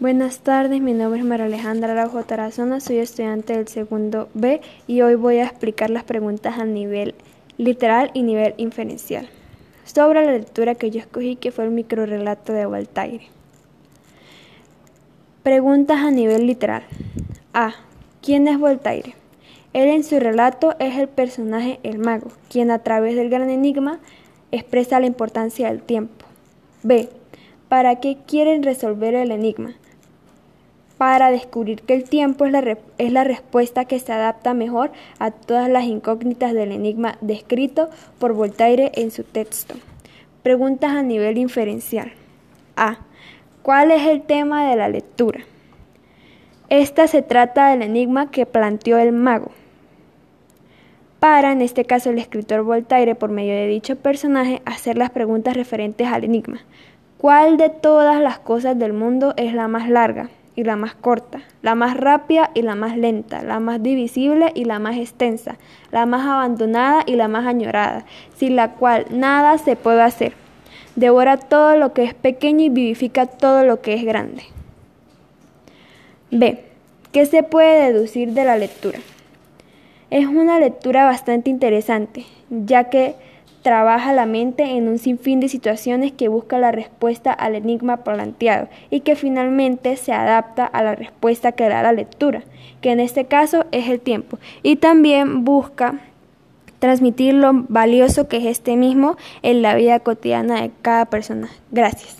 Buenas tardes, mi nombre es María Alejandra Araujo Tarazona, soy estudiante del segundo B y hoy voy a explicar las preguntas a nivel literal y nivel inferencial sobre la lectura que yo escogí que fue el microrelato de Voltaire. Preguntas a nivel literal. A. ¿Quién es Voltaire? Él en su relato es el personaje el mago, quien a través del gran enigma expresa la importancia del tiempo. B. ¿Para qué quieren resolver el enigma? Para descubrir que el tiempo es la, es la, respuesta que se adapta mejor a todas las incógnitas del enigma descrito por Voltaire en su texto. Preguntas a nivel inferencial. A. ¿Cuál es el tema de la lectura? Esta se trata del enigma que planteó el mago. Para, en este caso, el escritor Voltaire, por medio de dicho personaje, hacer las preguntas referentes al enigma. ¿Cuál de todas las cosas del mundo es la más larga? Y la más corta, la más rápida y la más lenta, la más divisible y la más extensa, la más abandonada y la más añorada, sin la cual nada se puede hacer. Devora todo lo que es pequeño y vivifica todo lo que es grande. B. ¿Qué se puede deducir de la lectura? Es una lectura bastante interesante, ya que trabaja la mente en un sinfín de situaciones que busca la respuesta al enigma planteado y que finalmente se adapta a la respuesta que da la lectura, que en este caso es el tiempo, y también busca transmitir lo valioso que es este mismo en la vida cotidiana de cada persona. Gracias.